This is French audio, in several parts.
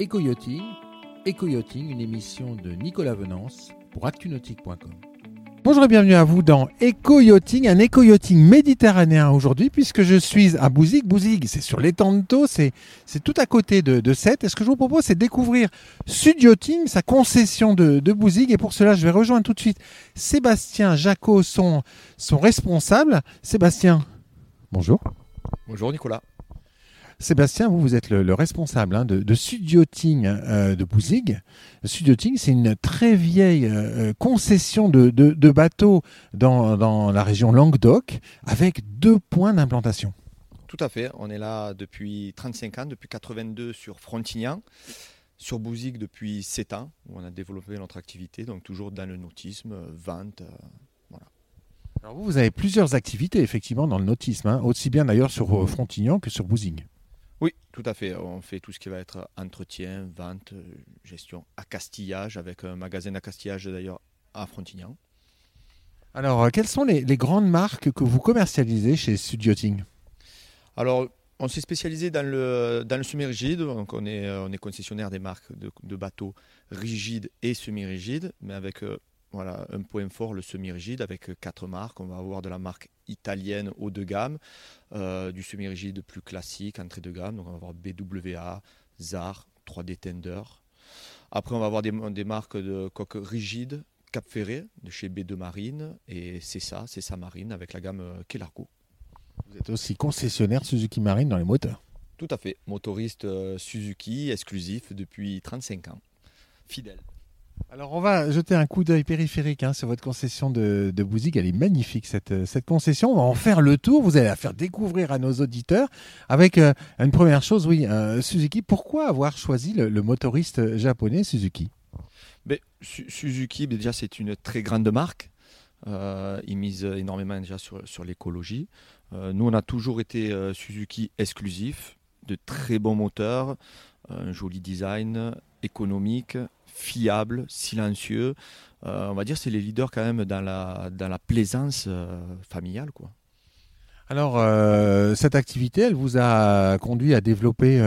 Éco-Yachting, Éco-Yachting, une émission de Nicolas Venance pour actunautique.com. Bonjour et bienvenue à vous dans Éco-Yachting, un éco-yachting méditerranéen aujourd'hui puisque je suis à Bouzig. Bouzig, c'est sur l'étang de Thau, c'est, c'est tout à côté de, de Sète. Et ce que je vous propose, c'est de découvrir Sud Yachting, sa concession de, de Bouzig. Et pour cela, je vais rejoindre tout de suite Sébastien Jacot, son, son responsable. Sébastien, bonjour. Bonjour Nicolas. Sébastien, vous, vous êtes le, le responsable hein, de, de Sud Yachting euh, de Bouzig. Sud Yachting, c'est une très vieille euh, concession de, de- de bateaux dans, dans la région Languedoc avec deux points d'implantation. Tout à fait, on est là depuis 35 ans, depuis 82 sur Frontignan, sur Bouzig depuis 7 ans, où on a développé notre activité, donc toujours dans le nautisme, euh, vente. euh, Alors vous, vous avez plusieurs activités effectivement dans le nautisme, hein, aussi bien d'ailleurs sur euh, Frontignan que sur Bouzig. Oui, tout à fait, on fait tout ce qui va être entretien, vente, gestion, accastillage, avec un magasin d'accastillage d'ailleurs à Frontignan. Alors, euh, quelles sont les, les grandes marques que vous commercialisez chez Sud Yachting Alors, on s'est spécialisé dans le, dans le semi-rigide, donc on est, euh, on est concessionnaire des marques de, de bateaux rigides et semi-rigides, mais avec euh, voilà, un point fort, le semi-rigide, avec euh, quatre marques. On va avoir de la marque italienne haut de gamme, euh, du semi-rigide plus classique, entrée de gamme, donc on va avoir BWA, ZAR, 3D Tender. Après, on va avoir des, des marques de coques rigides, Cap Ferré, de chez B2 Marine, et c'est ça, c'est ça Marine, avec la gamme euh, Kelarco. Vous êtes aussi concessionnaire Suzuki Marine dans les moteurs. Tout à fait. Motoriste Suzuki, exclusif depuis 35 ans. Fidèle. Alors on va jeter un coup d'œil périphérique hein, sur votre concession de, de. Elle est magnifique cette, euh, cette concession. On va en faire le tour. Vous allez la faire découvrir à nos auditeurs avec euh, une première chose. Oui, euh, Suzuki. Pourquoi avoir choisi le, motoriste japonais Suzuki? Mais, Su- Suzuki, mais déjà, c'est une très grande marque. Ils misent énormément déjà sur, sur l'écologie. Nous, on a toujours été Suzuki exclusif, de très bons moteurs, un joli design, économique, fiable, silencieux. Euh, on va dire c'est les leaders quand même dans la, dans la plaisance euh, familiale. Quoi. Alors euh, cette activité, elle vous a conduit à développer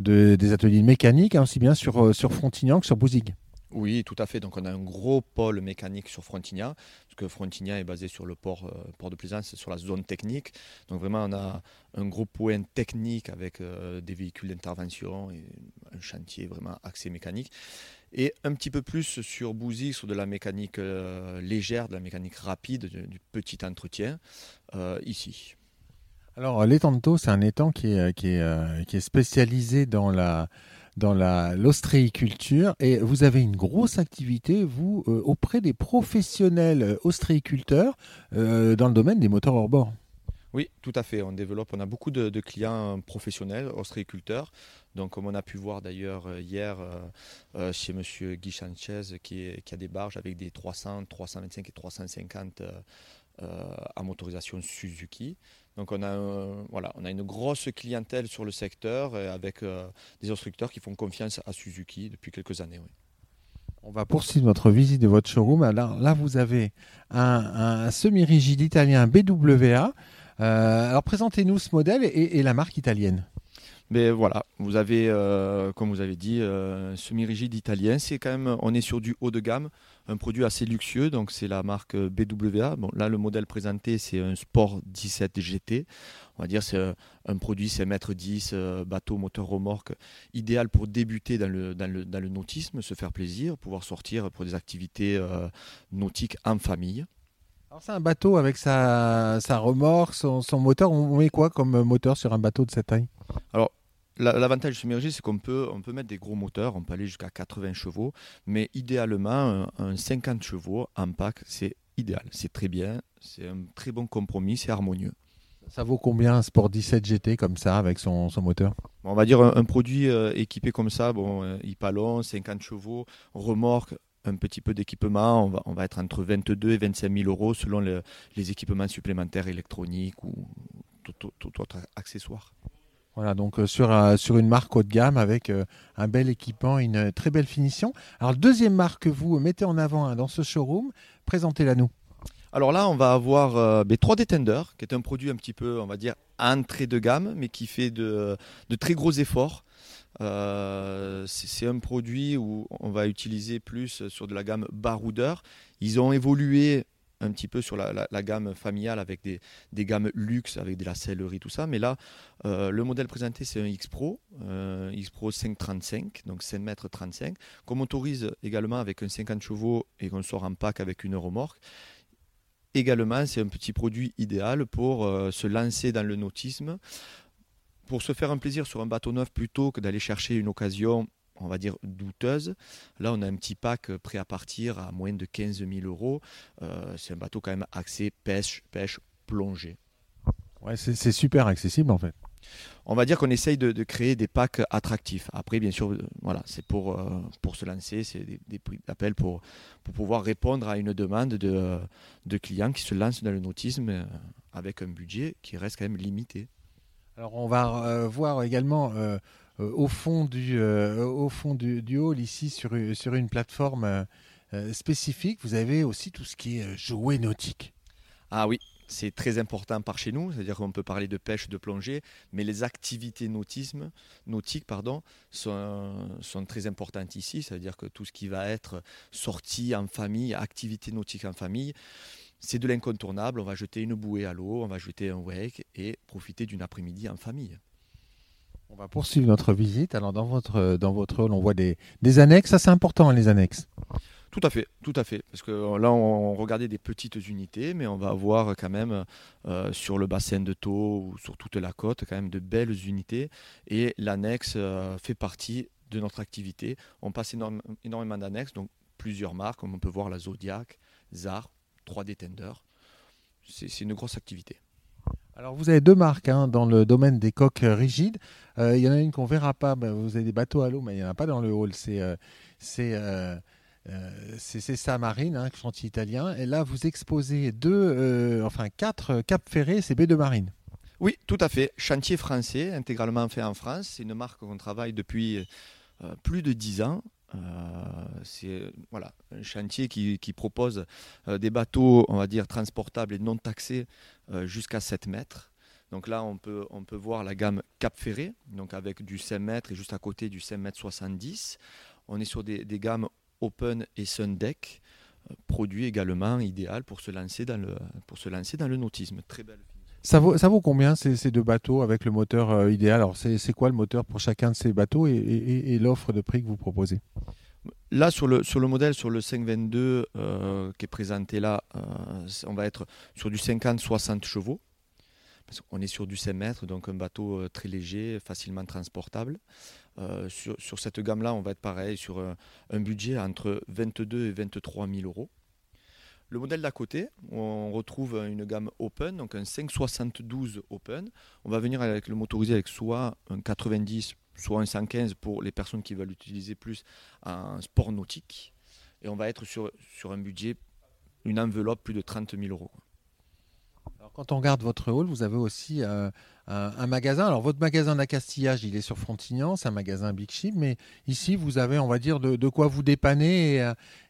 de- des ateliers de mécanique, hein, aussi bien sur, sur Frontignan que sur Bouzig. Oui, tout à fait. Donc on a un gros pôle mécanique sur Frontignan, parce que Frontignan est basé sur le port, euh, port de Plaisance, sur la zone technique. Donc vraiment, on a un gros point technique avec euh, des véhicules d'intervention et chantier vraiment axé mécanique. Et un petit peu plus sur Bouzy, sur de la mécanique euh, légère, de la mécanique rapide, du, du petit entretien, euh, ici. Alors l'étang de Thau, c'est un étang qui est, qui est, euh, qui est spécialisé dans la dans la l'ostréiculture et vous avez une grosse activité vous euh, auprès des professionnels euh, ostréiculteurs euh, dans le domaine des moteurs hors bord. Oui, tout à fait. On développe, on a beaucoup de, de clients professionnels, ostréiculteurs. Donc, comme on a pu voir d'ailleurs euh, hier euh, euh, chez Monsieur Guy Sanchez, qui, a des barges avec des 300, 325 et 350 euh, euh, à motorisation Suzuki. Donc, on a, voilà, on a une grosse clientèle sur le secteur avec des instructeurs qui font confiance à Suzuki depuis quelques années. On va poursuivre notre visite de votre showroom. Alors là, vous avez un, semi-rigide italien BWA. Alors présentez-nous ce modèle et la marque italienne. Mais voilà, vous avez, euh, comme vous avez dit, euh, semi-rigide italien. C'est quand même, on est sur du haut de gamme, un produit assez luxueux. Donc c'est la marque BWA. Bon, là, le modèle présenté, c'est un Sport 17 GT. On va dire c'est un, produit, c'est 1m10, euh, bateau, moteur, remorque, idéal pour débuter dans le, dans le, dans le nautisme, se faire plaisir, pouvoir sortir pour des activités euh, nautiques en famille. Alors c'est un bateau avec sa, sa remorque, son, son moteur. On met quoi comme moteur sur un bateau de cette taille? La- L'avantage du semi-rigide, c'est qu'on peut, on peut mettre des gros moteurs, on peut aller jusqu'à 80 chevaux, mais idéalement, un, un 50 chevaux en pack, c'est idéal, c'est très bien, c'est un très bon compromis, c'est harmonieux. Ça vaut combien un Sport 17 GT comme ça avec son, son moteur? On va dire un, un produit euh, équipé comme ça, bon, euh, hypalon, 50 chevaux, remorque, un petit peu d'équipement, on va, être entre 22 et 25 000 euros selon le- les équipements supplémentaires électroniques ou tout, autre accessoire. Voilà, donc euh, sur, un- sur une marque haut de gamme avec euh, un bel équipement une euh, très belle finition. Alors, deuxième marque que vous mettez en avant hein, dans ce showroom, présentez-la nous. Alors là, on va avoir euh, ben, 3D Tender, qui est un produit un petit peu, on va dire, entrée de gamme, mais qui fait de, très gros efforts. c'est un produit où on va utiliser plus sur de la gamme baroudeur. Ils ont évolué un petit peu sur la, gamme familiale avec des, gammes luxe, avec de la sellerie, tout ça. Mais là, euh, le modèle présenté, c'est un X Pro, euh, X Pro 535, donc 5 mètres 35, qu'on motorise également avec un 50 chevaux et qu'on sort en pack avec une remorque. Également, c'est un petit produit idéal pour euh, se lancer dans le nautisme, pour se faire un plaisir sur un bateau neuf plutôt que d'aller chercher une occasion on va dire, douteuse. Là, on a un petit pack prêt à partir à moins de 15 000 euros. Euh, c'est un bateau quand même axé pêche, pêche plongée. Ouais, c'est super accessible en fait. On va dire qu'on essaye de, créer des packs attractifs. Après, bien sûr, euh, voilà, c'est pour, pour se lancer, c'est des, prix d'appel pour, pour pouvoir répondre à une demande de, de clients qui se lancent dans le nautisme avec un budget qui reste quand même limité. Alors, on va voir également euh, au fond du, euh, au fond du, hall, ici, sur, sur une plateforme euh, spécifique, vous avez aussi tout ce qui est jouet nautique. Ah oui, c'est très important par chez nous, c'est-à-dire qu'on peut parler de pêche, de plongée, mais les activités nautiques sont, très importantes ici, c'est-à-dire que tout ce qui va être sorti en famille, activités nautiques en famille, c'est de l'incontournable, on va jeter une bouée à l'eau, on va jeter un wake et profiter d'une après-midi en famille. On va poursuivre notre visite. Alors dans votre dans votre hall, on voit des, annexes. Ça c'est important les annexes. Tout à fait, tout à fait. Parce que là, on regardait des petites unités, mais on va avoir quand même euh, sur le bassin de Thau ou sur toute la côte quand même de belles unités. Et l'annexe euh, fait partie de notre activité. On passe énormément d'annexes, donc plusieurs marques, comme on peut voir la Zodiac, ZAR, 3D Tender. C'est une grosse activité. Alors vous avez deux marques hein, dans le domaine des coques rigides. Euh, il y en a une qu'on verra pas. Ben, vous avez des bateaux à l'eau, mais il n'y en a pas dans le hall. C'est euh, euh, c'est ça Marine, hein, chantier italien. Et là, vous exposez deux, enfin quatre Cap Ferré, c'est B2 Marine. Oui, tout à fait. Chantier français, intégralement fait en France. C'est une marque qu'on travaille depuis plus de dix ans. c'est voilà, un chantier qui, propose des bateaux, on va dire, transportables et non taxés euh, jusqu'à 7 mètres. Donc là, on peut, on peut voir la gamme Cap Ferré, donc avec du 5 mètres et juste à côté du 5 mètres 70. On est sur des, gammes Open et Sun Deck, euh, produits également idéal pour se lancer dans le, pour se lancer dans le nautisme. Très belle ça vaut, ça vaut combien ces, ces, deux bateaux avec le moteur euh, idéal? Alors, c'est quoi le moteur pour chacun de ces bateaux et l'offre de prix que vous proposez? Là, sur le, sur le modèle, sur le 522 euh, qui est présenté là, euh, on va être sur du 50-60 chevaux. Parce qu'on est sur du 5 mètres, donc un bateau très léger, facilement transportable. Sur, sur, cette gamme-là, on va être pareil sur un, budget entre 22 et 23 000 euros. Le modèle d'à côté, on retrouve une gamme Open, donc un 572 Open. On va venir avec le motorisé avec soit un 90 soit un 115 pour les personnes qui veulent utiliser plus un sport nautique. Et on va être sur, sur un budget, une enveloppe plus de 30 000 euros. Quand on regarde votre hall, vous avez aussi euh, un, magasin. Alors, votre magasin d'accastillage, il est sur Frontignan, c'est un magasin Big Ship, mais ici, vous avez, on va dire, de, quoi vous dépanner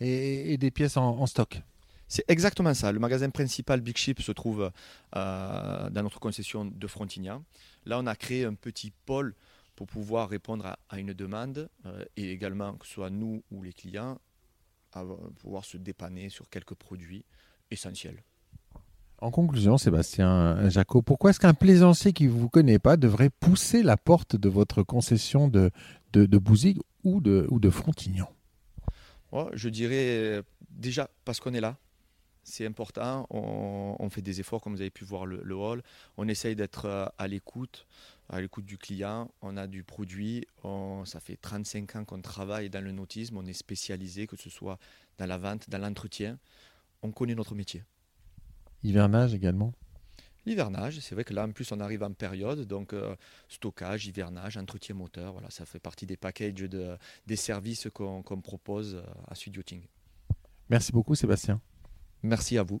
et, euh, des pièces en, stock. C'est exactement ça. Le magasin principal Big Ship se trouve euh, dans notre concession de Frontignan. Là, on a créé un petit pôle pour pouvoir répondre à, une demande euh, et également que ce soit nous ou les clients, pouvoir se dépanner sur quelques produits essentiels. En conclusion, Sébastien Jacot, pourquoi est-ce qu'un plaisancier qui ne vous connaît pas devrait pousser la porte de votre concession de, de, Bouzig ou de, ou Frontignan? Je dirais déjà parce qu'on est là, c'est important. On, fait des efforts, comme vous avez pu voir le, le hall. On essaye d'être euh, à l'écoute à l'écoute du client, on a du produit, ça fait 35 ans qu'on travaille dans le nautisme, on est spécialisé, que ce soit dans la vente, dans l'entretien, on connaît notre métier. Hivernage également L'hivernage, c'est vrai que là en plus on arrive en période, donc euh, stockage, hivernage, entretien moteur, voilà, ça fait partie des packages de, des services qu'on propose euh, à Sud Merci beaucoup Sébastien. Merci à vous.